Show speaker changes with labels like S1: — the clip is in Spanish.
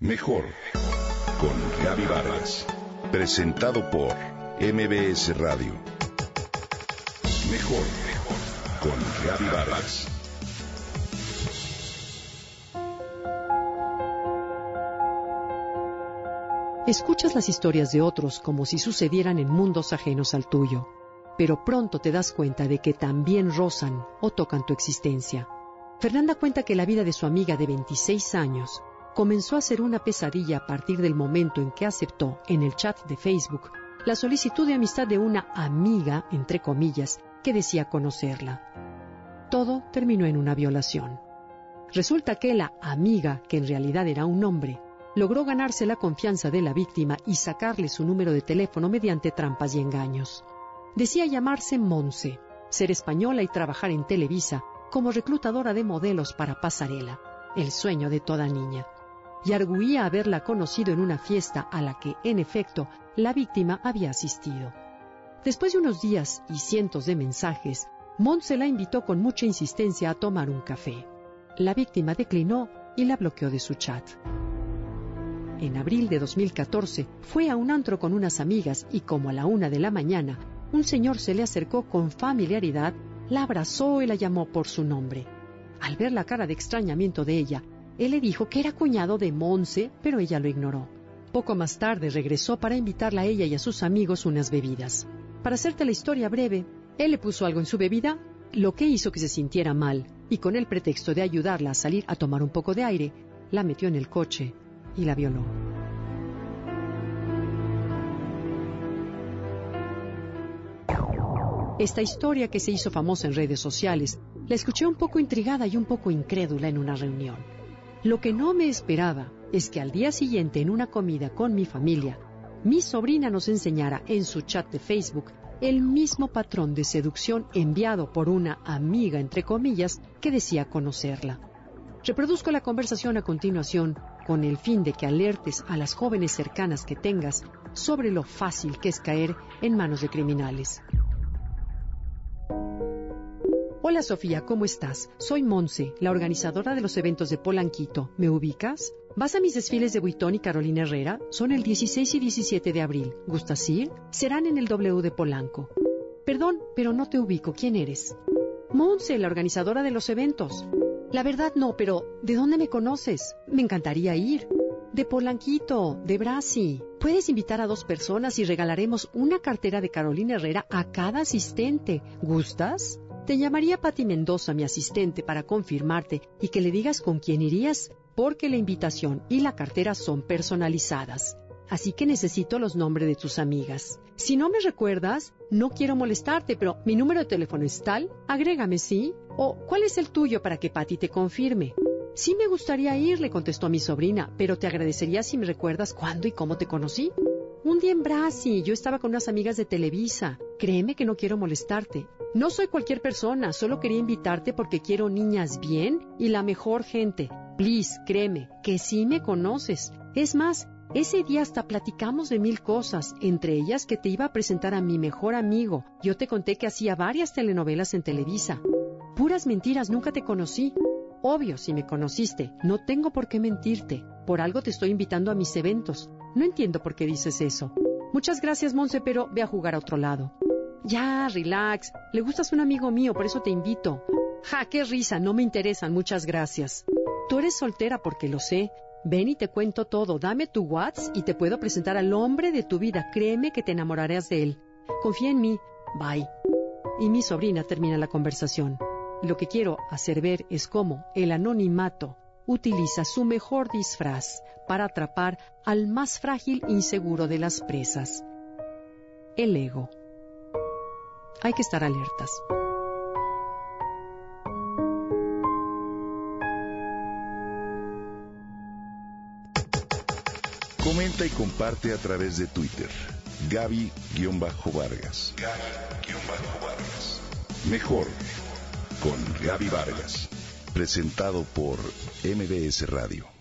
S1: Mejor con Gaby Vargas. Presentado por MBS Radio. Mejor con Gaby Vargas.
S2: Escuchas las historias de otros como si sucedieran en mundos ajenos al tuyo, pero pronto te das cuenta de que también rozan o tocan tu existencia. Fernanda cuenta que la vida de su amiga de 26 años comenzó a ser una pesadilla a partir del momento en que aceptó en el chat de Facebook la solicitud de amistad de una amiga, entre comillas, que decía conocerla. Todo terminó en una violación. Resulta que la amiga, que en realidad era un hombre, logró ganarse la confianza de la víctima y sacarle su número de teléfono mediante trampas y engaños. Decía llamarse Monse, ser española y trabajar en Televisa como reclutadora de modelos para pasarela, el sueño de toda niña. Y arguía haberla conocido en una fiesta a la que, en efecto, la víctima había asistido. Después de unos días y cientos de mensajes, Monse la invitó con mucha insistencia a tomar un café. La víctima declinó y la bloqueó de su chat en abril de 2014, fue a un antro con unas amigas y como a la una de la mañana, un señor se le acercó con familiaridad, la abrazó y la llamó por su nombre. Al ver la cara de extrañamiento de ella, él le dijo que era cuñado de Monse, pero ella lo ignoró. Poco más tarde regresó para invitarla a ella y a sus amigos unas bebidas. Para hacerte la historia breve, él le puso algo en su bebida, lo que hizo que se sintiera mal, y con el pretexto de ayudarla a salir a tomar un poco de aire, la metió en el coche y la violó. Esta historia que se hizo famosa en redes sociales la escuché un poco intrigada y un poco incrédula en una reunión. Lo que no me esperaba es que al día siguiente en una comida con mi familia, mi sobrina nos enseñara en su chat de Facebook el mismo patrón de seducción enviado por una amiga, entre comillas, que decía conocerla. Reproduzco la conversación a continuación con el fin de que alertes a las jóvenes cercanas que tengas sobre lo fácil que es caer en manos de criminales. Hola Sofía, ¿cómo estás? Soy Monse, la organizadora de los eventos de Polanquito. ¿Me ubicas? ¿Vas a mis desfiles de Buitón y Carolina Herrera? Son el 16 y 17 de abril. ¿Gustas ir? Serán en el W de Polanco. Perdón, pero no te ubico. ¿Quién eres? Monse, la organizadora de los eventos. La verdad no, pero ¿de dónde me conoces? Me encantaría ir. De Polanquito, de Brasi. Puedes invitar a dos personas y regalaremos una cartera de Carolina Herrera a cada asistente. ¿Gustas? Te llamaría Pati Mendoza, mi asistente, para confirmarte y que le digas con quién irías, porque la invitación y la cartera son personalizadas. Así que necesito los nombres de tus amigas. Si no me recuerdas, no quiero molestarte, pero mi número de teléfono es tal, agrégame, ¿sí? ¿O cuál es el tuyo para que Patty te confirme? Sí me gustaría ir, le contestó mi sobrina, pero te agradecería si me recuerdas cuándo y cómo te conocí. Un día en Brasi, yo estaba con unas amigas de Televisa. Créeme que no quiero molestarte. No soy cualquier persona, solo quería invitarte porque quiero niñas bien y la mejor gente. Please, créeme, que sí me conoces. Es más, ese día hasta platicamos de mil cosas, entre ellas que te iba a presentar a mi mejor amigo. Yo te conté que hacía varias telenovelas en Televisa. Puras mentiras, nunca te conocí. Obvio, si me conociste, no tengo por qué mentirte. Por algo te estoy invitando a mis eventos. No entiendo por qué dices eso. Muchas gracias, Monse, pero ve a jugar a otro lado. Ya, relax. Le gustas un amigo mío, por eso te invito. Ja, qué risa, no me interesan, muchas gracias. Tú eres soltera porque lo sé. Ven y te cuento todo. Dame tu WhatsApp y te puedo presentar al hombre de tu vida. Créeme que te enamorarás de él. Confía en mí. Bye. Y mi sobrina termina la conversación. Lo que quiero hacer ver es cómo el anonimato utiliza su mejor disfraz para atrapar al más frágil e inseguro de las presas, el ego. Hay que estar alertas.
S1: Comenta y comparte a través de Twitter. Gaby-Vargas. Gaby-Vargas. Mejor con Gaby Vargas. Presentado por MBS Radio.